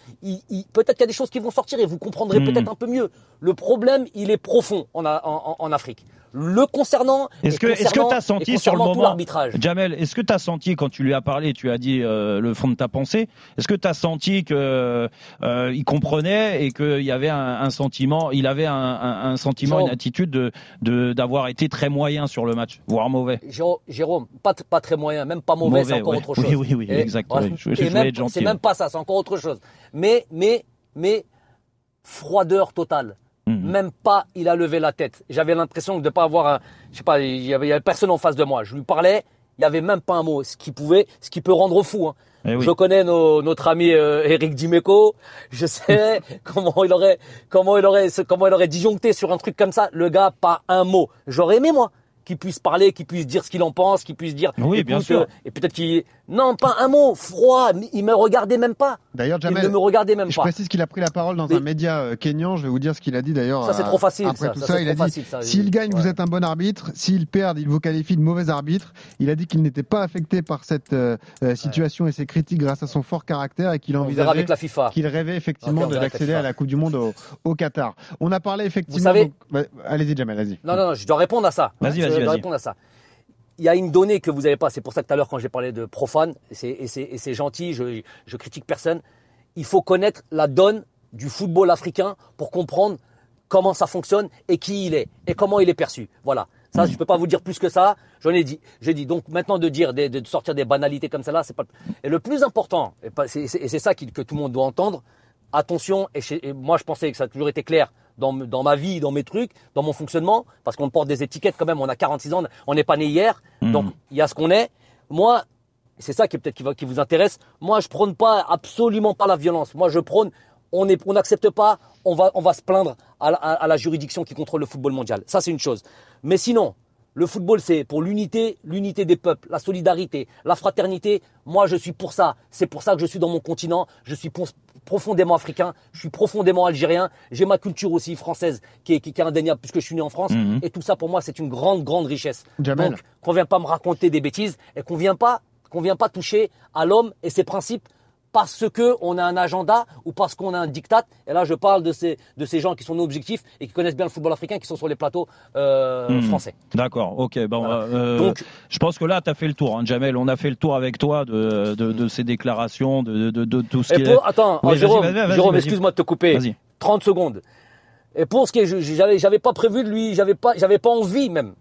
Peut-être qu'il y a des choses qui vont sortir et vous comprendrez Hmm. peut-être un peu mieux. Le problème, il est profond en, a- en, en- en Afrique. Le concernant. Est-ce que est-ce que concernant- tu as et senti sur le moment l'arbitrage. Jamel, est-ce que tu as senti quand tu lui as parlé, tu as dit euh, le fond de ta pensée, est-ce que tu as senti que euh, il comprenait et qu'il y avait un, un sentiment, il avait un, un- un sentiment, Jérôme. une attitude de de- d'avoir été très moyen sur le match, voire mauvais? Jérôme, pas, pas très moyen, même pas mauvais, c'est encore ouais. autre chose. oui, oui, Et- exact. oui. Je, je être gentil. C'est même pas ça, c'est encore autre chose. Mais, mais, mais, froideur totale. Mhm. Même pas, il a levé la tête. J'avais l'impression de ne pas avoir un, je sais pas, il y avait, il y avait personne en face de moi. Je lui parlais, il y avait même pas un mot, ce qui pouvait, ce qui peut rendre fou. hein. Eh oui. Je connais nos- notre ami euh, Eric Dimeco. Je sais comment il aurait, comment il aurait, comment il aurait disjoncté sur un truc comme ça. Le gars, pas un mot. J'aurais aimé moi qu'il puisse parler, qu'il puisse dire ce qu'il en pense, qu'il puisse dire. Oui, bien sûr. euh, Et peut-être qu'il, non, pas un mot, froid. Il me regardait même pas. D'ailleurs, Il ne Jamel, me regardait même je pas. précise qu'il a pris la parole dans Mais- un média euh, kényan. Je vais vous dire ce qu'il a dit d'ailleurs. Ça, c'est euh, trop facile, Après ça. tout Ça, il a dit s'il gagne, vous êtes un bon arbitre. S'il perd, il vous qualifie de mauvais arbitre. Il a dit qu'il n'était pas affecté par cette euh, euh, situation et ses critiques grâce à son fort caractère et qu'il envisageait avec la FIFA. qu'il rêvait effectivement d'accéder à la Coupe du Monde au, au Qatar. On a parlé effectivement. Vous savez- bah, allez-y, Jamel, vas-y. Non, non, non, je dois répondre à ça. Vas-y, Je vas-y, dois vas-y. répondre à ça. Il y a une donnée que vous n'avez pas. C'est pour ça que tout à l'heure, quand j'ai parlé de profane, et c'est- gentil, je, je critique personne. Il faut connaître la donne du football africain pour comprendre comment ça fonctionne et qui il est et comment il est perçu. Voilà. Ça, je peux pas vous dire plus que ça. J'en ai dit. J'ai dit. Donc maintenant de dire, des- de sortir des banalités comme ça là, c'est pas. Et le plus important, et c'est ça que tout le monde doit entendre. Attention. Et, chez- et moi, je pensais que ça a toujours été clair dans, dans ma vie, dans mes trucs, dans mon fonctionnement, parce qu'on porte des étiquettes quand même. On a 46 ans, on n'est pas né hier, Mhm. donc il y a ce qu'on est. Moi, c'est ça qui peut-être qui, vous intéresse. Moi, je prône pas absolument pas la violence. Moi, je prône, on n'accepte pas, on va, on va se plaindre à la, à- à la juridiction qui contrôle le football mondial. Ça, c'est une chose. Mais sinon, le football, c'est pour l'unité, l'unité des peuples, la solidarité, la fraternité. Moi, je suis pour ça. C'est pour ça que je suis dans mon continent. Je suis pour- profondément africain. Je suis profondément algérien. J'ai ma culture aussi française qui est, qui, qui est indéniable puisque je suis né en France. Mhm. Et tout ça, pour moi, c'est une grande, grande richesse. Jamel. Donc, qu'on vient pas me raconter des bêtises et qu'on vient pas, qu'on vient pas toucher à l'homme et ses principes parce que on a un agenda ou parce qu'on a un diktat. Et là, je parle de ces, de ces gens qui sont nos objectifs et qui connaissent bien le football africain, qui sont sur les plateaux euh, Mhm. français. D'accord, ok. Bon, Voilà. euh, Donc- je pense que là, tu as fait le tour, hein, Jamel. On a fait le tour avec toi de, de, de ces déclarations, de, tout ce qui est. attends, Oui, vas-y, Jérôme, Jérôme, excuse-moi de te couper. Vas-y. 30 secondes. Et pour ce qui est, j'avais, j'avais pas prévu de lui, j'avais pas, j'avais pas envie même.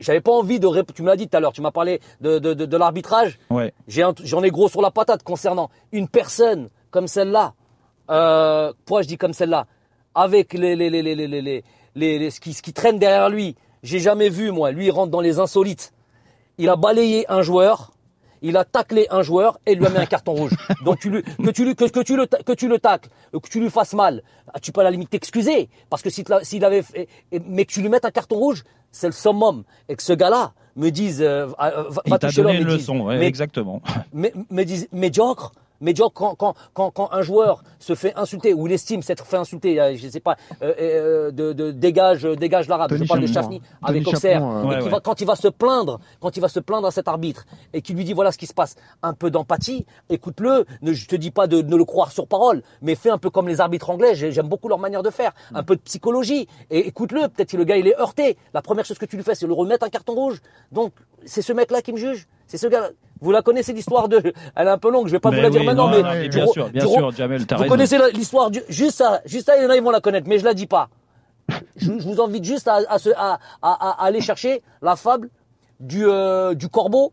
J'avais pas envie de Tu me l'as dit tout à l'heure. Tu m'as parlé de, de, de, de l'arbitrage. Ouais. J'en ai gros sur la patate concernant une personne comme celle-là. Euh, pourquoi je dis comme celle-là? Avec les, les, les, les, les, les, les, les- les- ce, qui, ce qui traîne derrière lui. J'ai jamais vu, moi. Lui, il rentre dans les insolites. Il a balayé un joueur. Il a taclé un joueur et il lui a mis un carton rouge. Donc tu lui, que tu lui, que, que tu le, que tu le tacles, que tu lui fasses mal, ah, tu peux à la limite t'excuser parce que si s'il avait, fait- mais que tu lui mettes un carton rouge, c'est le summum. Et que ce gars-là me dise, euh, euh, va, Il va t'a toucher l'homme dise, leçon, ouais, mais- exactement. mais, me disent médiocre, médiocre quand, quand, quand, quand un joueur se fait insulter ou il estime s'être fait insulter, euh, je sais pas, euh, euh, de, de dégage, dégage l'arabe. Je parle de Tony avec Auxerre. Euh, Ouais, ouais. quand il va se plaindre, quand il va se plaindre à cet arbitre et qui lui dit voilà ce qui se passe, un peu d'empathie, écoute-le. Ne, je te dis pas de, de le croire sur parole, mais fais un peu comme les arbitres anglais. J'ai- J'aime beaucoup leur manière de faire, un peu de psychologie et écoute-le. Peut-être que le gars il est heurté. La première chose que tu lui fais, c'est le remettre un carton rouge. Donc c'est ce mec-là qui me juge. C'est ce gars. Vous la connaissez l'histoire de. Elle est un peu longue. Je vais pas vous la dire maintenant, mais, bien sûr, bien sûr, Jamel, t'as Vous raison. connaissez l'histoire du. Juste ça, juste ça, il y en a, ils vont la connaître, mais je la dis pas. Je, je vous invite juste à, à, se- à- à- à aller chercher la fable du, euh, du corbeau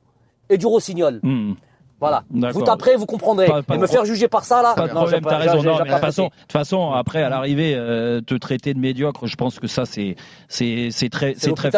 et du rossignol. Hmm. Voilà. Vous taperez, vous comprendrez. Pas- pas et me faire juger par ça, là. Pas de non, problème, j'ai t'as raison. Non, mais de toute façon, après à l'arrivée, euh, te traiter de médiocre, je pense que ça c'est c'est c'est très c'est très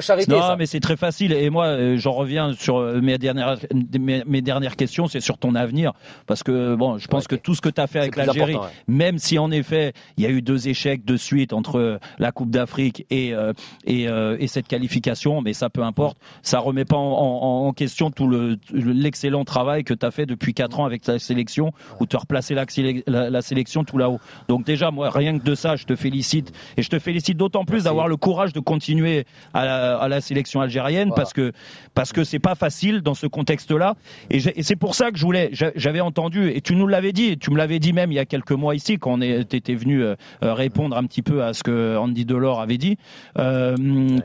charité, Non, ça. mais c'est très facile. Et moi, euh, j'en reviens sur euh, mes dernières mes, mes dernières questions, c'est sur ton avenir, parce que bon, je pense que tout ce que tu as fait avec l'Algérie, ouais. même si en effet il y a eu deux échecs de suite entre la Coupe d'Afrique et euh, et, et cette qualification, mais ça peu importe, ça remet pas en, en- en question tout le l'excellent travail que tu as fait depuis quatre ans avec ta sélection, où tu as replacé la, la- la sélection tout là-haut. Donc déjà, moi, rien que de ça, je te félicite et je te félicite d'autant plus d'avoir le courage de continuer à la, à la sélection algérienne Voilà. parce que parce que c'est pas facile dans ce contexte-là. Et, c'est pour ça que je voulais, j'a- j'avais entendu et tu nous l'avais dit, tu me l'avais dit même il y a quelques mois ici quand on était venu euh, euh, répondre un petit peu à ce que Andy Delors avait dit. Euh,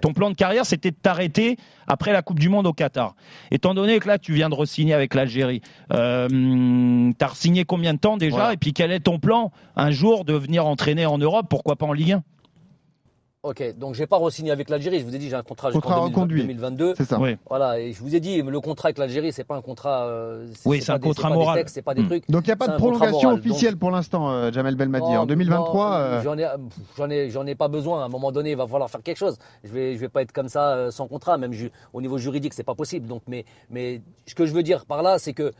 Ton plan de carrière, c'était de t'arrêter après la Coupe du Monde au Qatar. Étant donné que là, tu viens de re-signer avec l'Algérie, euh, t'as re-signé combien de temps déjà? Voilà. Et puis quel est ton plan un jour de venir entraîner en Europe? Pourquoi pas en Ligue 1 Ok, donc j'ai pas re-signé avec l'Algérie. Je vous ai dit, j'ai un contrat jusqu'en Contrat 2020 reconduit. 2022. C'est ça. Oui. Voilà, et je vous ai dit, le contrat avec l'Algérie, c'est pas un contrat. euh, Oui, c'est un des- contrat pas des moral. C'est pas des Hmm. trucs. Donc il n'y a pas de prolongation donc- officielle pour l'instant, euh, Jamel Belmadi. Non, En 2023, non, euh, j'en ai, j'en ai, j'en ai pas besoin. À un moment donné, il va falloir faire quelque chose. Je vais, je vais pas être comme ça euh, sans contrat, même ju- au niveau juridique, c'est pas possible. Donc, mais, mais ce que je veux dire par là, c'est que,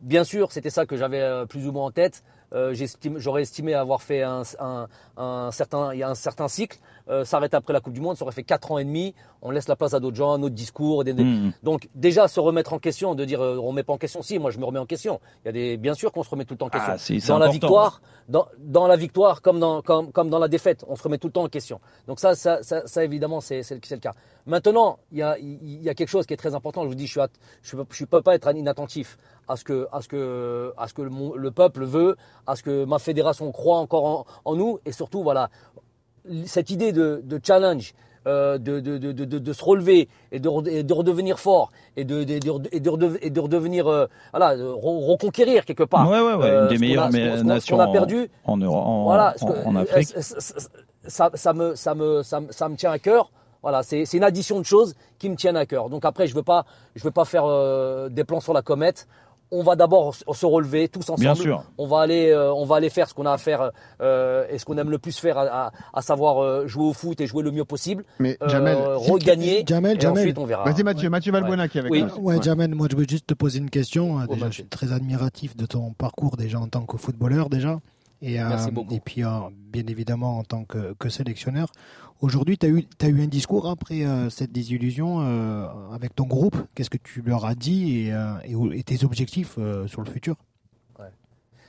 bien sûr, c'était ça que j'avais euh, plus ou moins en tête. Euh, j'estime- J'aurais estimé avoir fait un, un, un certain, il y a un certain cycle. Euh, S'arrêter après la Coupe du Monde, ça aurait fait quatre ans et demi. On laisse la place à d'autres gens, un autre discours. Des, des- Mhm. Donc déjà se remettre en question, de dire euh, on remet pas en question. Si, moi je me remets en question. Il y a des, bien sûr qu'on se remet tout le temps en question. Ah, c'est dans la victoire, dans, dans la victoire comme dans, comme, comme dans la défaite, on se remet tout le temps en question. Donc ça, ça, ça, ça, évidemment, c'est le cas. Maintenant, il y a, y a quelque chose qui est très important. Je vous dis, je at- je, peux- je peux pas être inattentif à ce que, à ce que, à ce que le, peuple veut, à ce que ma fédération croit encore en, en nous, et surtout, voilà, cette idée de, de challenge. euh, de, de, de, se relever et de, et de redevenir fort et de, de, de- et de, redeve- et de redevenir euh, voilà reconquérir quelque part Ouais, ouais, ouais, euh, une des qu'on a- meilleures ce nations qu'on a perdu en, Euro- en, voilà, en- ce que- en Afrique. euh, ça, me, ça, me, ça, me, ça me tient à cœur. Voilà, c'est une addition de choses qui me tiennent à cœur. Donc après, je ne veux pas, je veux pas faire euh, des plans sur la comète. On va d'abord se relever tous ensemble. Bien sûr. On va aller, euh, on va aller faire ce qu'on a à faire euh, et ce qu'on aime le plus faire, à, à- à savoir euh, jouer au foot et jouer le mieux possible. mais Euh, Jamel, regagner. Jamel, et Jamel. ensuite, on verra. vas-y Mathieu, Mathieu Valbuena qui est avec Oui. nous. Ouais, Jamel, moi je veux juste te poser une question. Oh, Déjà, je suis très admiratif de ton parcours déjà en tant que footballeur déjà. Et, euh, Merci beaucoup. et puis euh, bien évidemment en tant que, que sélectionneur. Aujourd'hui, tu as eu, t'as eu un discours après euh, cette désillusion euh, avec ton groupe. Qu'est-ce que tu leur as dit et, euh, et tes objectifs euh, sur le futur?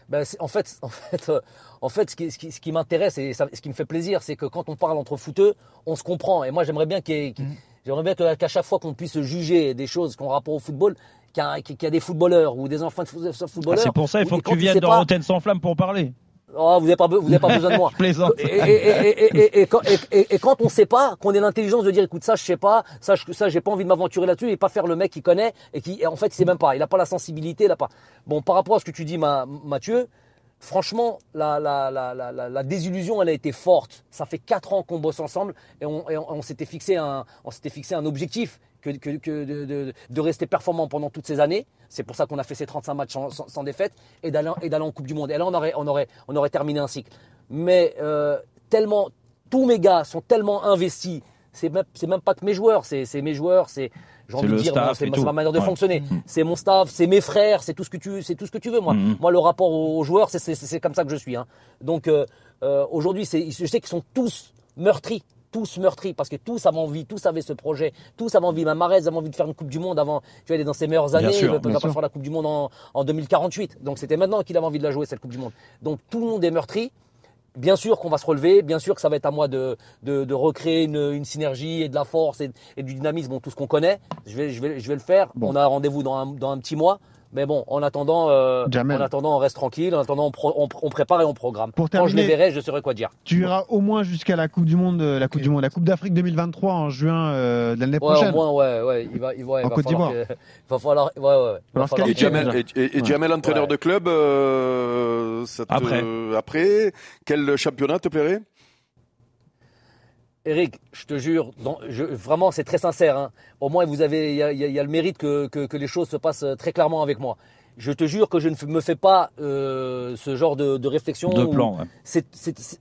Ben, en fait, en fait, euh, en fait, ce qui, ce qui, ce qui m'intéresse et ça- ce qui me fait plaisir, c'est que quand on parle entre footeux, on se comprend. Et moi, j'aimerais bien que- qu'à chaque fois qu'on puisse juger des choses qui ont rapport au football, qu'il y, a- qu'il y a des footballeurs ou des enfants de foot- Ah, footballeurs. c'est pour ça, il faut ou- que tu viennes pas- Rotten sans flamme pour parler. Oh, vous n'avez pas, vous besoin de moi. Je plaisante. Et, et, et, et, et, et quand, et- quand on sait pas, qu'on ait l'intelligence de dire, écoute, ça, je sais pas, ça, je, ça, j'ai pas envie de m'aventurer là-dessus et pas faire le mec qui connaît et qui, en fait, il sait même pas. Il a pas la sensibilité, il a pas. Bon, par rapport à ce que tu dis, ma, Mathieu, franchement, la, la, la, la, la, la désillusion, elle a été forte. Ça fait quatre ans qu'on bosse ensemble et on, et on, on s'était fixé un, on s'était fixé un objectif que, que, que de, de, de rester performant pendant toutes ces années. C'est pour ça qu'on a fait ces 35 matchs sans, sans, sans défaite et d'aller en Coupe du Monde. Et là, on aurait, on aurait, on aurait terminé un cycle. Mais euh, tellement, tous mes gars sont tellement investis. C'est même, même pas que mes joueurs, c'est mes joueurs, c'est j'ai envie de dire, c'est ma manière de Ouais. fonctionner. Mhm. C'est mon staff, c'est mes frères, c'est tout ce que tu, c'est tout ce que tu veux. Moi, Mhm. moi, le rapport aux joueurs, c'est comme ça que je suis. Hein. Donc euh, euh, aujourd'hui, je sais qu'ils sont tous meurtris tous meurtris parce que tous avaient envie, tous avaient ce projet, tous avaient envie. Même Marez avait envie de faire une Coupe du Monde avant. Tu vois, il est dans ses meilleures années. sûr, il ne pas sûr. faire la Coupe du Monde en, en 2048. Donc c'était maintenant qu'il avait envie de la jouer cette Coupe du Monde. Donc tout le monde est meurtri. Bien sûr qu'on va se relever, bien sûr que ça va être à moi de, de, de recréer une, une synergie et de la force et, et du dynamisme, bon, tout ce qu'on connaît. Je vais, je vais, je vais le faire. Bon. On a rendez-vous dans un, dans un petit mois. Mais bon, en attendant, euh, en attendant, on reste tranquille. En attendant, on, pro- on, on prépare et on programme. Pour Quand je les terminer- verrai, je saurai quoi dire. Tu iras au moins jusqu'à la Coupe du Monde, euh, la Coupe du Monde, la Coupe d'Afrique 2023 en juin euh, de l'année Ouais, prochaine. au moins, ouais, ouais. Il va, il va, il En va Côte falloir d'Ivoire. Il va falloir, ouais, ouais. ouais. Il va falloir Et Jamel, et, et- et Ouais. Jamel, entraîneur Ouais. de club, euh, ça te- Après. après, quel championnat te plairait? Eric, je te jure, dans- je- vraiment, c'est très sincère. hein. Au moins, vous avez, il y a, il y a- il y a le mérite que, que, que les choses se passent euh, très clairement avec moi. Je te jure que je ne me fais pas euh, ce genre de, de réflexion. De plan. ouais.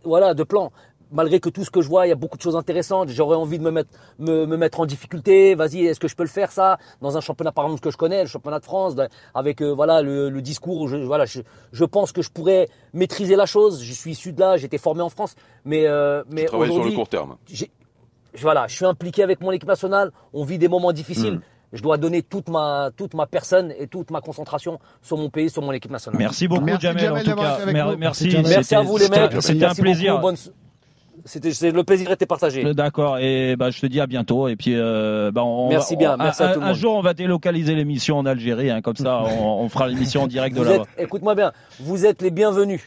voilà, de plan. Malgré que tout ce que je vois, il y a beaucoup de choses intéressantes. J'aurais envie de me mettre, me, me mettre en difficulté. Vas-y, est-ce que je peux le faire ça? Dans un championnat par exemple que je connais, le championnat de France, de- avec euh, voilà le, le discours. Où je, voilà, je, je pense que je pourrais maîtriser la chose. Je suis issu de là, j'ai été formé en France, mais euh, mais sur le aujourd'hui, court terme. voilà, je suis impliqué avec mon équipe nationale. On vit des moments difficiles. Mm. Je dois donner toute ma, toute ma personne et toute ma concentration sur mon pays, sur mon équipe nationale. Merci beaucoup, Merci, Jamel. Jamel, En tout d'avoir cas, été avec mer- nous. merci. Merci à vous les mecs. C'était un plaisir. beaucoup. Bonne- C'était, c'est- le plaisir était partagé. Euh, D'accord, et bah, je te dis à bientôt. Et puis, euh, bah, on, Merci on- bien, un- merci à un, tout le un jour, on va délocaliser l'émission en Algérie, hein, comme ça, on, fera l'émission en direct de là-bas. écoute-moi bien, vous êtes les bienvenus.